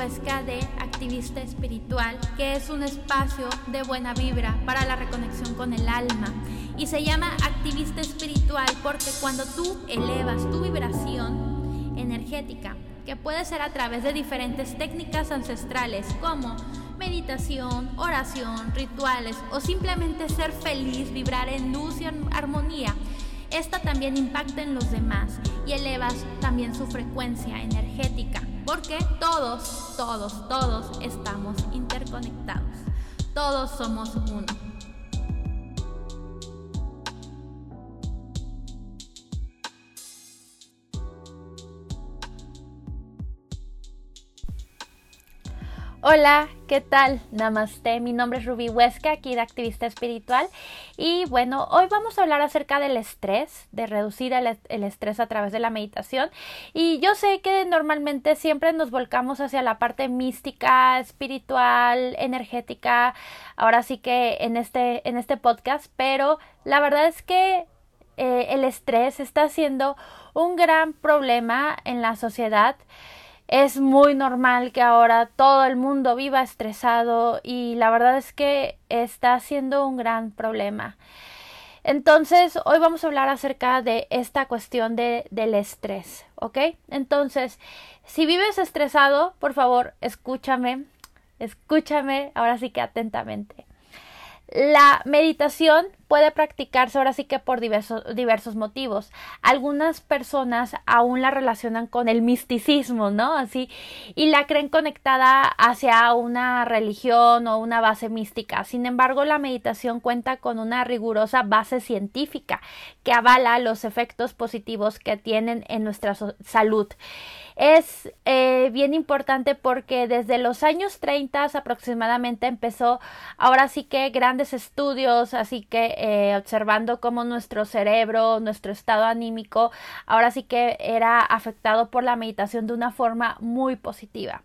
Huesca de Activista Espiritual, que es un espacio de buena vibra para la reconexión con el alma. Y se llama Activista Espiritual porque cuando tú elevas tu vibración energética, que puede ser a través de diferentes técnicas ancestrales como meditación, oración, rituales o simplemente ser feliz, vibrar en luz y armonía, esta también impacta en los demás y elevas también su frecuencia energética, porque todos, todos, todos estamos interconectados. Todos somos uno. Hola, ¿qué tal? Namaste, mi nombre es Ruby Huesca, aquí de Activista Espiritual. Y bueno, hoy vamos a hablar acerca del estrés, de reducir el, estrés a través de la meditación. Y yo sé que normalmente siempre nos volcamos hacia la parte mística, espiritual, energética, ahora sí que en este, en este podcast, pero la verdad es que eh, el estrés está siendo un gran problema en la sociedad. Es muy normal que ahora todo el mundo viva estresado y la verdad es que está siendo un gran problema. Entonces, hoy vamos a hablar acerca de esta cuestión de, del estrés, ¿ok? Entonces, si vives estresado, por favor, escúchame, escúchame ahora sí que atentamente. La meditación puede practicarse ahora sí que por diversos, diversos motivos. Algunas personas aún la relacionan con el misticismo, ¿no? Así, y la creen conectada hacia una religión o una base mística. Sin embargo, la meditación cuenta con una rigurosa base científica que avala los efectos positivos que tienen en nuestra salud es eh, bien importante porque desde los años 30 aproximadamente empezó ahora sí que grandes estudios, así que eh, observando cómo nuestro cerebro, nuestro estado anímico, ahora sí que era afectado por la meditación de una forma muy positiva.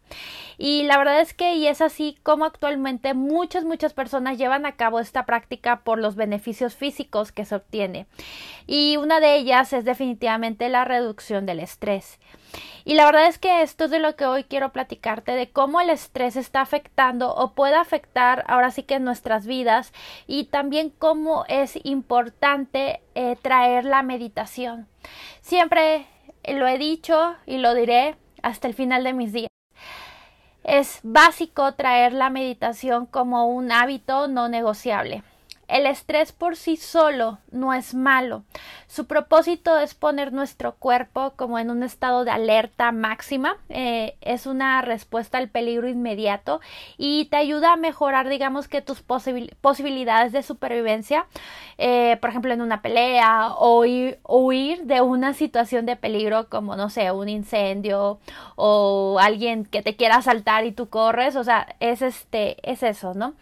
Y la verdad es que y es así como actualmente muchas, muchas personas llevan a cabo esta práctica por los beneficios físicos que se obtiene. Y una de ellas es definitivamente la reducción del estrés. Y la verdad es que esto es de lo que hoy quiero platicarte, de cómo el estrés está afectando o puede afectar ahora sí que nuestras vidas y también cómo es importante eh, traer la meditación. Siempre lo he dicho y lo diré hasta el final de mis días. Es básico traer la meditación como un hábito no negociable. El estrés por sí solo no es malo. Su propósito es poner nuestro cuerpo como en un estado de alerta máxima. Eh, es una respuesta al peligro inmediato y te ayuda a mejorar, digamos que tus posibilidades de supervivencia. Eh, por ejemplo, en una pelea o huir de una situación de peligro como, no sé, un incendio o alguien que te quiera asaltar y tú corres. O sea, es este, es eso, ¿no?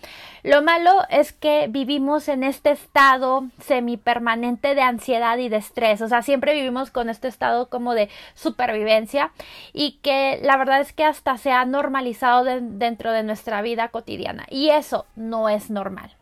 Lo malo es que vivimos en este estado semipermanente de ansiedad y de estrés, o sea, siempre vivimos con este estado como de supervivencia y que la verdad es que hasta se ha normalizado dentro de nuestra vida cotidiana y eso no es normal.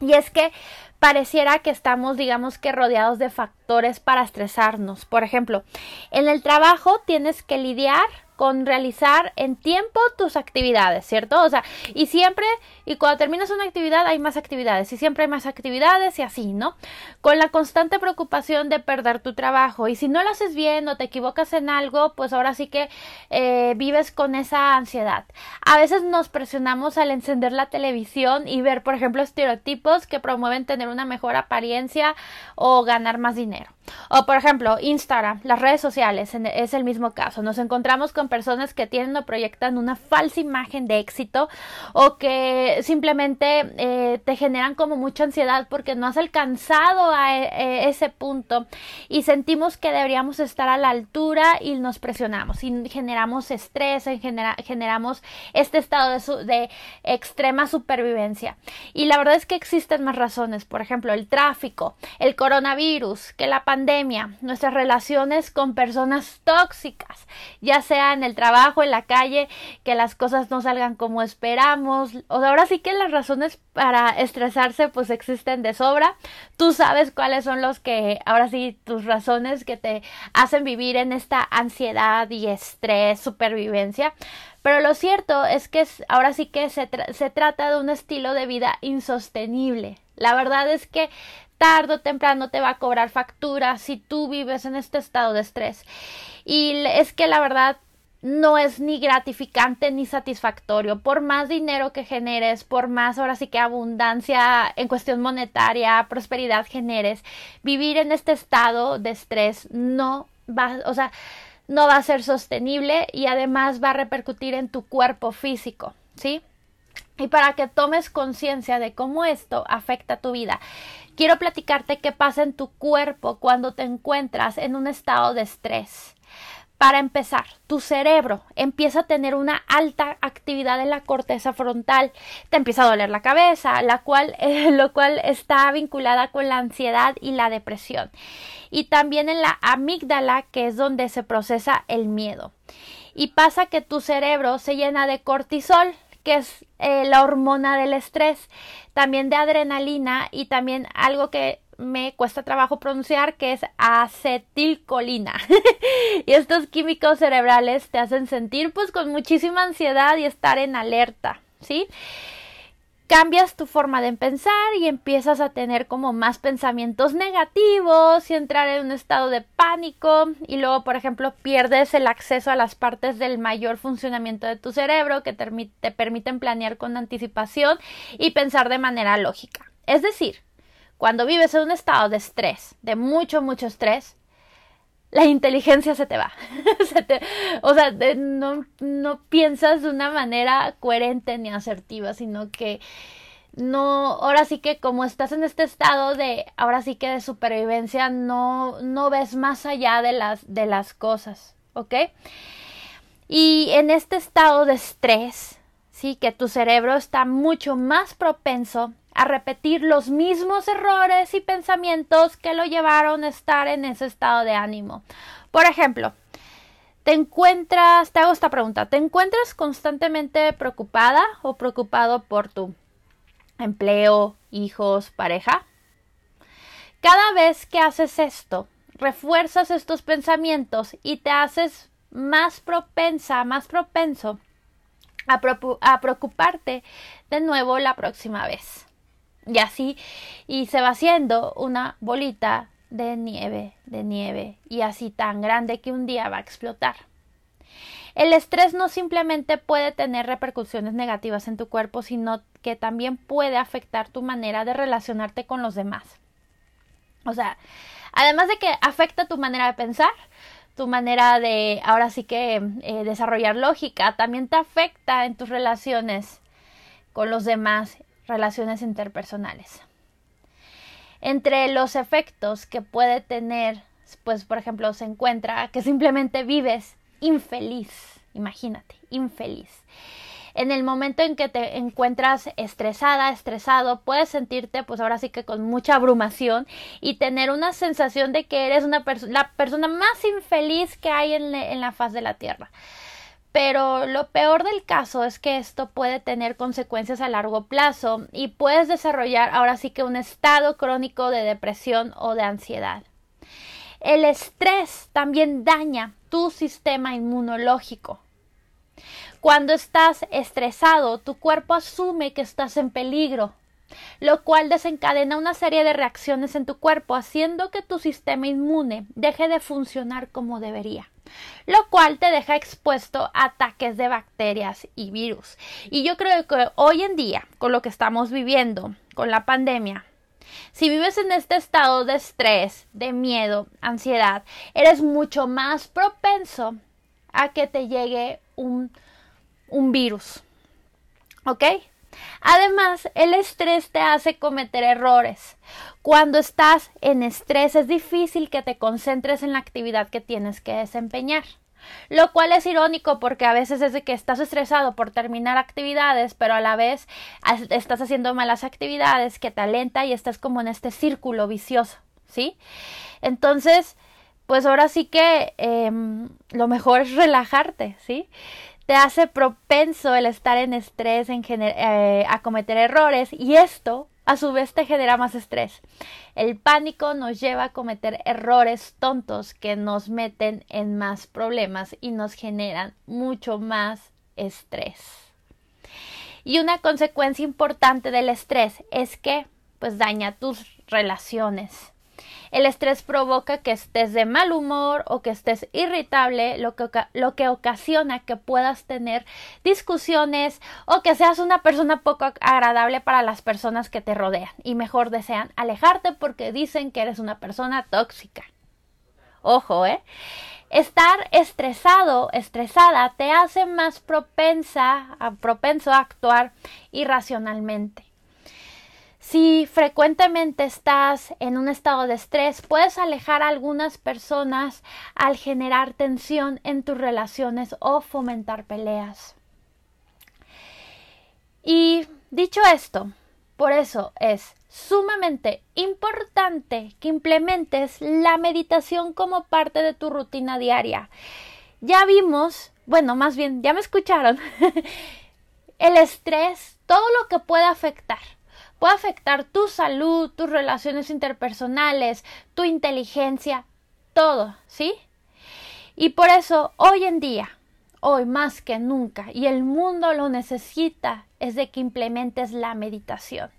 Y es que pareciera que estamos, digamos que rodeados de factores para estresarnos. Por ejemplo, en el trabajo tienes que lidiar con realizar en tiempo tus actividades, ¿cierto? O sea, y siempre, y cuando terminas una actividad hay más actividades, y siempre hay más actividades y así, ¿no? Con la constante preocupación de perder tu trabajo, y si no lo haces bien o te equivocas en algo, pues ahora sí que eh, vives con esa ansiedad. A veces nos presionamos al encender la televisión y ver, por ejemplo, estereotipos que promueven tener una mejor apariencia o ganar más dinero. O por ejemplo, Instagram, las redes sociales, es el mismo caso. Nos encontramos con personas que tienen o proyectan una falsa imagen de éxito o que simplemente eh, te generan como mucha ansiedad porque no has alcanzado a e, e, ese punto y sentimos que deberíamos estar a la altura y nos presionamos y generamos estrés, generamos este estado de, de extrema supervivencia. Y la verdad es que existen más razones, por ejemplo, el tráfico, el coronavirus, que la pandemia pandemia, nuestras relaciones con personas tóxicas, ya sea en el trabajo, en la calle, que las cosas no salgan como esperamos. O ahora sí que las razones para estresarse pues existen de sobra. Tú sabes cuáles son los que, ahora sí, tus razones que te hacen vivir en esta ansiedad y estrés, supervivencia. Pero lo cierto es que ahora sí que se, se trata de un estilo de vida insostenible. La verdad es que tarde o temprano te va a cobrar factura si tú vives en este estado de estrés. Y es que la verdad no es ni gratificante ni satisfactorio. Por más dinero que generes, por más ahora sí que abundancia en cuestión monetaria, prosperidad generes, vivir en este estado de estrés no va, o sea, no va a ser sostenible y además va a repercutir en tu cuerpo físico, ¿sí? Y para que tomes conciencia de cómo esto afecta tu vida, quiero platicarte qué pasa en tu cuerpo cuando te encuentras en un estado de estrés. Para empezar, tu cerebro empieza a tener una alta actividad en la corteza frontal, te empieza a doler la cabeza, la cual, eh, lo cual está vinculada con la ansiedad y la depresión. Y también en la amígdala, que es donde se procesa el miedo. Y pasa que tu cerebro se llena de cortisol, que es eh, la hormona del estrés, también de adrenalina y también algo que me cuesta trabajo pronunciar, que es acetilcolina. y estos químicos cerebrales te hacen sentir pues con muchísima ansiedad y estar en alerta, ¿sí? Cambias tu forma de pensar y empiezas a tener como más pensamientos negativos y entrar en un estado de pánico y luego por ejemplo pierdes el acceso a las partes del mayor funcionamiento de tu cerebro que te permiten planear con anticipación y pensar de manera lógica. Es decir, cuando vives en un estado de estrés, de mucho, mucho estrés, la inteligencia se te va. o sea, no, no piensas de una manera coherente ni asertiva, sino que no, ahora sí que como estás en este estado de, ahora sí que de supervivencia, no, no ves más allá de las, de las cosas, ¿ok? Y en este estado de estrés, sí, que tu cerebro está mucho más propenso a repetir los mismos errores y pensamientos que lo llevaron a estar en ese estado de ánimo. Por ejemplo, te encuentras, te hago esta pregunta, ¿te encuentras constantemente preocupada o preocupado por tu empleo, hijos, pareja? Cada vez que haces esto, refuerzas estos pensamientos y te haces más propensa, más propenso a, a preocuparte de nuevo la próxima vez. Y así, y se va haciendo una bolita de nieve, de nieve, y así tan grande que un día va a explotar. El estrés no simplemente puede tener repercusiones negativas en tu cuerpo, sino que también puede afectar tu manera de relacionarte con los demás. O sea, además de que afecta tu manera de pensar, tu manera de ahora sí que eh, desarrollar lógica, también te afecta en tus relaciones con los demás relaciones interpersonales. Entre los efectos que puede tener, pues por ejemplo, se encuentra que simplemente vives infeliz, imagínate, infeliz. En el momento en que te encuentras estresada, estresado, puedes sentirte pues ahora sí que con mucha abrumación y tener una sensación de que eres una la persona más infeliz que hay en, en la faz de la tierra. Pero lo peor del caso es que esto puede tener consecuencias a largo plazo y puedes desarrollar ahora sí que un estado crónico de depresión o de ansiedad. El estrés también daña tu sistema inmunológico. Cuando estás estresado, tu cuerpo asume que estás en peligro, lo cual desencadena una serie de reacciones en tu cuerpo, haciendo que tu sistema inmune deje de funcionar como debería lo cual te deja expuesto a ataques de bacterias y virus. Y yo creo que hoy en día, con lo que estamos viviendo, con la pandemia, si vives en este estado de estrés, de miedo, ansiedad, eres mucho más propenso a que te llegue un, un virus. ¿Ok? Además, el estrés te hace cometer errores. Cuando estás en estrés es difícil que te concentres en la actividad que tienes que desempeñar. Lo cual es irónico porque a veces es de que estás estresado por terminar actividades, pero a la vez estás haciendo malas actividades que te alenta y estás como en este círculo vicioso. ¿sí? Entonces, pues ahora sí que em, lo mejor es relajarte, ¿sí? Te hace propenso el estar en estrés, eh, a cometer errores y esto a su vez te genera más estrés. El pánico nos lleva a cometer errores tontos que nos meten en más problemas y nos generan mucho más estrés. Y una consecuencia importante del estrés es que pues daña tus relaciones. El estrés provoca que estés de mal humor o que estés irritable, lo que, lo que ocasiona que puedas tener discusiones o que seas una persona poco agradable para las personas que te rodean y mejor desean alejarte porque dicen que eres una persona tóxica. Ojo, ¿eh? Estar estresado, estresada, te hace más propensa, propenso a actuar irracionalmente. Si frecuentemente estás en un estado de estrés, puedes alejar a algunas personas al generar tensión en tus relaciones o fomentar peleas. Y dicho esto, por eso es sumamente importante que implementes la meditación como parte de tu rutina diaria. Ya vimos, bueno, más bien, ya me escucharon, el estrés, todo lo que puede afectar puede afectar tu salud, tus relaciones interpersonales, tu inteligencia, todo, ¿sí? Y por eso hoy en día, hoy más que nunca, y el mundo lo necesita, es de que implementes la meditación.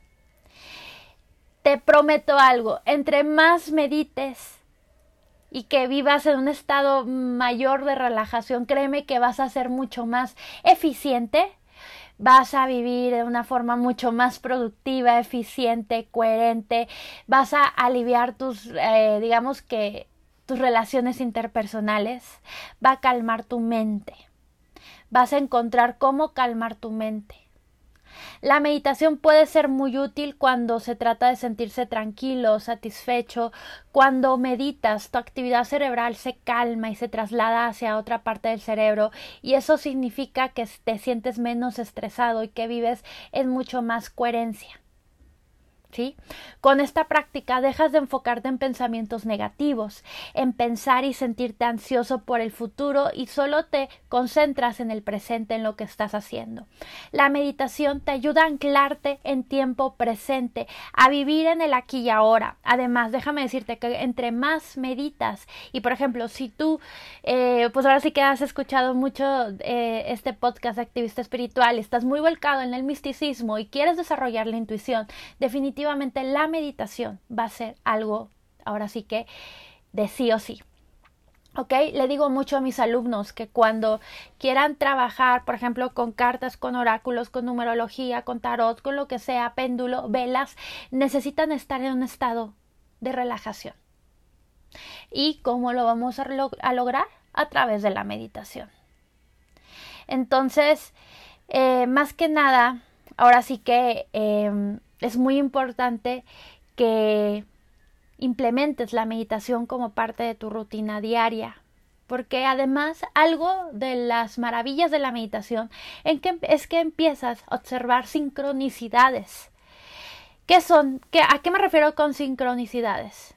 Te prometo algo, entre más medites y que vivas en un estado mayor de relajación, créeme que vas a ser mucho más eficiente, vas a vivir de una forma mucho más productiva, eficiente, coherente, vas a aliviar tus, eh, digamos que tus relaciones interpersonales, va a calmar tu mente, vas a encontrar cómo calmar tu mente. La meditación puede ser muy útil cuando se trata de sentirse tranquilo, satisfecho. Cuando meditas, tu actividad cerebral se calma y se traslada hacia otra parte del cerebro y eso significa que te sientes menos estresado y que vives en mucho más coherencia. Con esta práctica dejas de enfocarte en pensamientos negativos, en pensar y sentirte ansioso por el futuro y solo te concentras en el presente, en lo que estás haciendo. La meditación te ayuda a anclarte en tiempo presente, a vivir en el aquí y ahora. Además, déjame decirte que entre más meditas y, por ejemplo, si tú, eh, pues ahora sí que has escuchado mucho eh, este podcast de activista espiritual, estás muy volcado en el misticismo y quieres desarrollar la intuición, definitivamente la meditación va a ser algo, ahora sí que, de sí o sí. ¿Ok? Le digo mucho a mis alumnos que cuando quieran trabajar, por ejemplo, con cartas, con oráculos, con numerología, con tarot, con lo que sea, péndulo, velas, necesitan estar en un estado de relajación. ¿Y cómo lo vamos a, lograr? A través de la meditación. Entonces, eh, más que nada, ahora sí que em, es muy importante que implementes la meditación como parte de tu rutina diaria. Porque además algo de las maravillas de la meditación es que empiezas a observar sincronicidades. ¿Qué son? ¿A qué me refiero con sincronicidades?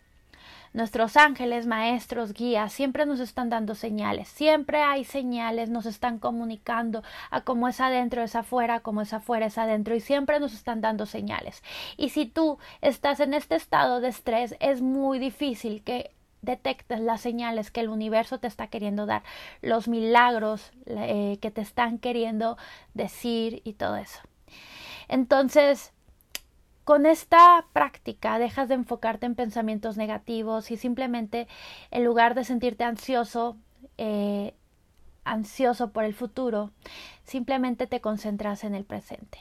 Nuestros ángeles, maestros, guías, siempre nos están dando señales, siempre hay señales, nos están comunicando a cómo es adentro es afuera, cómo es afuera es adentro y siempre nos están dando señales. Y si tú estás en este estado de estrés, es muy difícil que detectes las señales que el universo te está queriendo dar, los milagros eh, que te están queriendo decir y todo eso. Entonces, con esta práctica dejas de enfocarte en pensamientos negativos y simplemente en lugar de sentirte ansioso, eh, ansioso por el futuro, simplemente te concentras en el presente.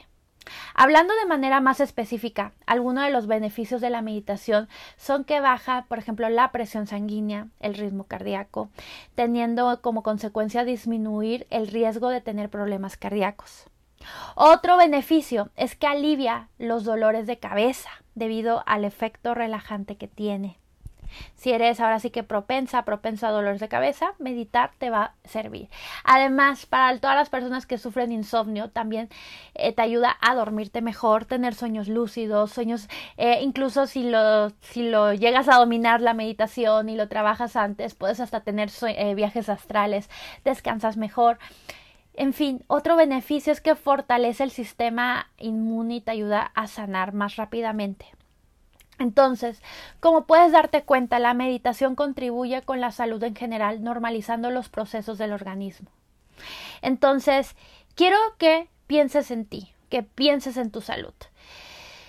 Hablando de manera más específica, algunos de los beneficios de la meditación son que baja, por ejemplo, la presión sanguínea, el ritmo cardíaco, teniendo como consecuencia disminuir el riesgo de tener problemas cardíacos. Otro beneficio es que alivia los dolores de cabeza debido al efecto relajante que tiene. Si eres ahora sí que propensa, propensa a dolores de cabeza, meditar te va a servir. Además, para todas las personas que sufren insomnio, también eh, te ayuda a dormirte mejor, tener sueños lúcidos, sueños, eh, incluso si lo, si lo llegas a dominar la meditación y lo trabajas antes, puedes hasta tener eh, viajes astrales, descansas mejor. En fin, otro beneficio es que fortalece el sistema inmune y te ayuda a sanar más rápidamente. Entonces, como puedes darte cuenta, la meditación contribuye con la salud en general, normalizando los procesos del organismo. Entonces, quiero que pienses en ti, que pienses en tu salud.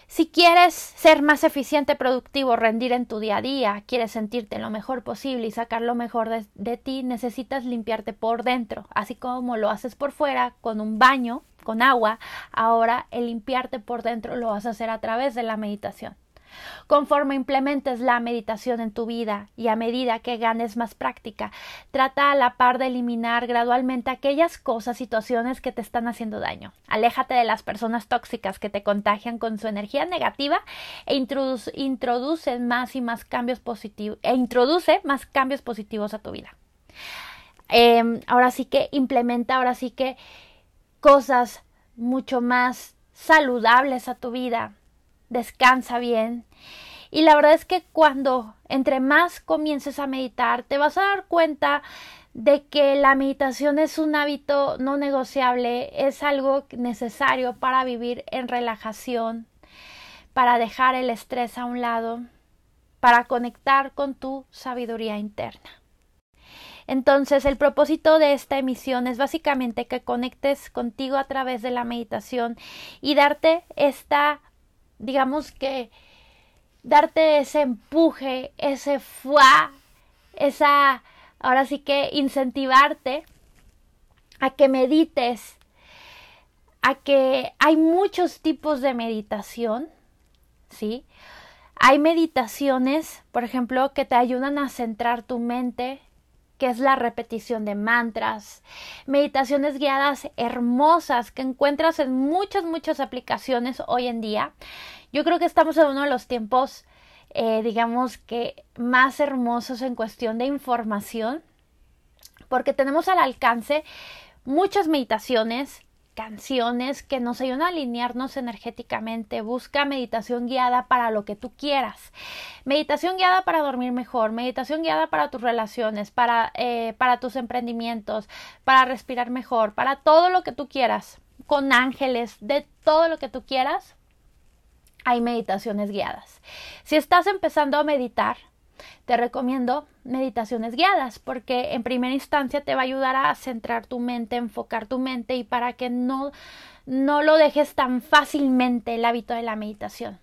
Si quieres ser más eficiente, productivo, rendir en tu día a día, quieres sentirte lo mejor posible y sacar lo mejor de, de, ti, necesitas limpiarte por dentro, así como lo haces por fuera con un baño, con agua. Ahora el limpiarte por dentro lo vas a hacer a través de la meditación. Conforme implementes la meditación en tu vida y a medida que ganes más práctica, trata a la par de eliminar gradualmente aquellas cosas, situaciones que te están haciendo daño. Aléjate de las personas tóxicas que te contagian con su energía negativa e introduce, más y más cambios positivos e introduce más cambios positivos a tu vida. Em, ahora sí que implementa, ahora sí que cosas mucho más saludables a tu vida, descansa bien. Y la verdad es que cuando entre más comiences a meditar, te vas a dar cuenta de que la meditación es un hábito no negociable, es algo necesario para vivir en relajación, para dejar el estrés a un lado, para conectar con tu sabiduría interna. Entonces, el propósito de esta emisión es básicamente que conectes contigo a través de la meditación y darte esta digamos que darte ese empuje, ese fuá, esa, ahora sí que incentivarte a que medites, a que hay muchos tipos de meditación, ¿sí? Hay meditaciones, por ejemplo, que te ayudan a centrar tu mente, que es la repetición de mantras, meditaciones guiadas hermosas que encuentras en muchas, muchas aplicaciones hoy en día. Yo creo que estamos en uno de los tiempos, eh, digamos que más hermosos en cuestión de información, porque tenemos al alcance muchas meditaciones, canciones que nos ayudan a alinearnos energéticamente. Busca meditación guiada para lo que tú quieras. Meditación guiada para dormir mejor, meditación guiada para tus relaciones, para, eh, para tus emprendimientos, para respirar mejor, para todo lo que tú quieras. Con ángeles, de todo lo que tú quieras, hay meditaciones guiadas. Si estás empezando a meditar, te recomiendo meditaciones guiadas porque en primera instancia te va a ayudar a centrar tu mente, enfocar tu mente y para que no, no lo dejes tan fácilmente el hábito de la meditación.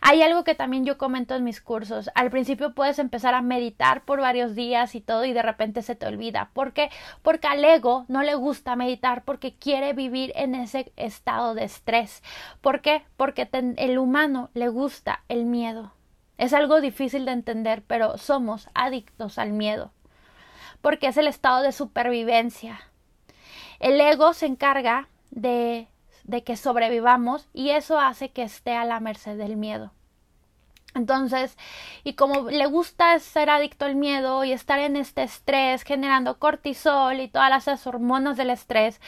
Hay algo que también yo comento en mis cursos. Al principio puedes empezar a meditar por varios días y todo y de repente se te olvida. ¿Por qué? Porque al ego no le gusta meditar porque quiere vivir en ese estado de estrés. ¿Por qué? Porque el humano le gusta el miedo. Es algo difícil de entender, pero somos adictos al miedo, porque es el estado de supervivencia. El ego se encarga de, de que sobrevivamos y eso hace que esté a la merced del miedo. Entonces, y como le gusta ser adicto al miedo y estar en este estrés generando cortisol y todas las hormonas del estrés,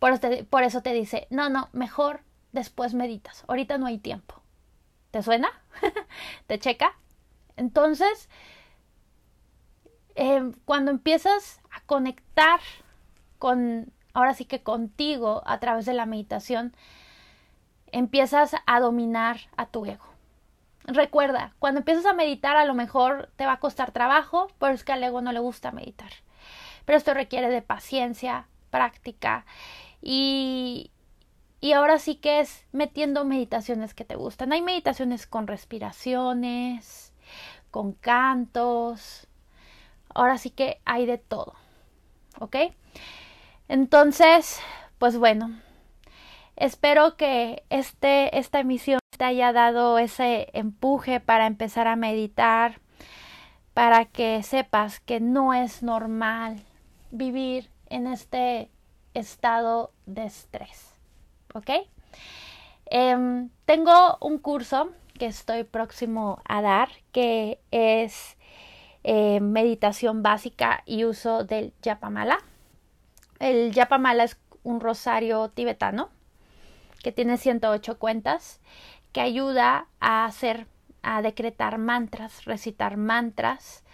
por eso, te, por eso te dice, no, no, mejor después meditas, ahorita no hay tiempo. ¿Te suena? ¿Te checa? Entonces, em, cuando empiezas a conectar con, ahora sí que contigo a través de la meditación, empiezas a dominar a tu ego. Recuerda, cuando empiezas a meditar a lo mejor te va a costar trabajo, pero es que al ego no le gusta meditar. Pero esto requiere de paciencia, práctica y, y ahora sí que es metiendo meditaciones que te gustan. Hay meditaciones con respiraciones, con cantos. Ahora sí que hay de todo. ¿Ok? Entonces, pues bueno, espero que este, esta emisión te haya dado ese empuje para empezar a meditar, para que sepas que no es normal vivir en este estado de estrés. ¿Ok? tengo un curso que estoy próximo a dar que es eh, meditación básica y uso del yapamala. El yapamala es un rosario tibetano que tiene 108 cuentas que ayuda a hacer, a decretar mantras, recitar mantras.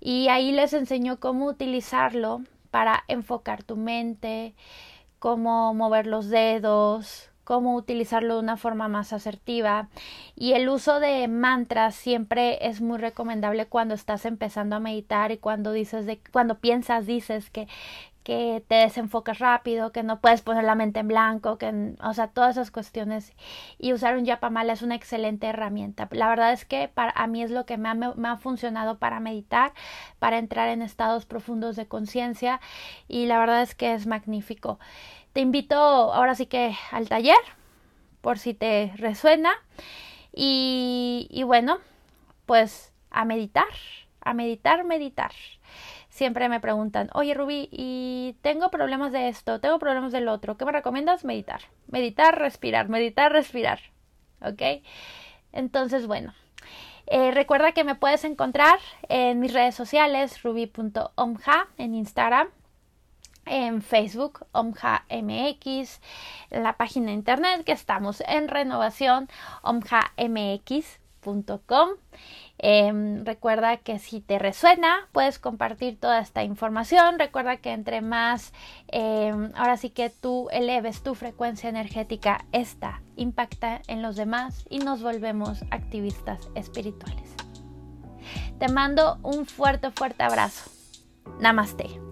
Y ahí les enseño cómo utilizarlo para enfocar tu mente, cómo mover los dedos, cómo utilizarlo de una forma más asertiva. Y el uso de mantras siempre es muy recomendable cuando estás empezando a meditar y cuando dices de, cuando piensas, dices que, que te desenfoques rápido, que no puedes poner la mente en blanco, que, o sea, todas esas cuestiones. Y usar un yapamala es una excelente herramienta. La verdad es que para a mí es lo que me ha, me ha funcionado para meditar, para entrar en estados profundos de conciencia y la verdad es que es magnífico. Te invito ahora sí que al taller, por si te resuena. Y, y bueno, pues a meditar, a meditar, meditar siempre me preguntan, oye Rubí, y tengo problemas de esto, tengo problemas del otro, ¿qué me recomiendas? Meditar, meditar, respirar, meditar, respirar, ¿ok? Entonces, bueno, eh, recuerda que me puedes encontrar en mis redes sociales, ruby.omja en Instagram, en Facebook, OMJAMX, en la página de internet que estamos en renovación, Em, recuerda que si te resuena, puedes compartir toda esta información. Recuerda que entre más, em, ahora sí que tú eleves tu frecuencia energética, esta impacta en los demás y nos volvemos activistas espirituales. Te mando un fuerte, fuerte abrazo. Namaste.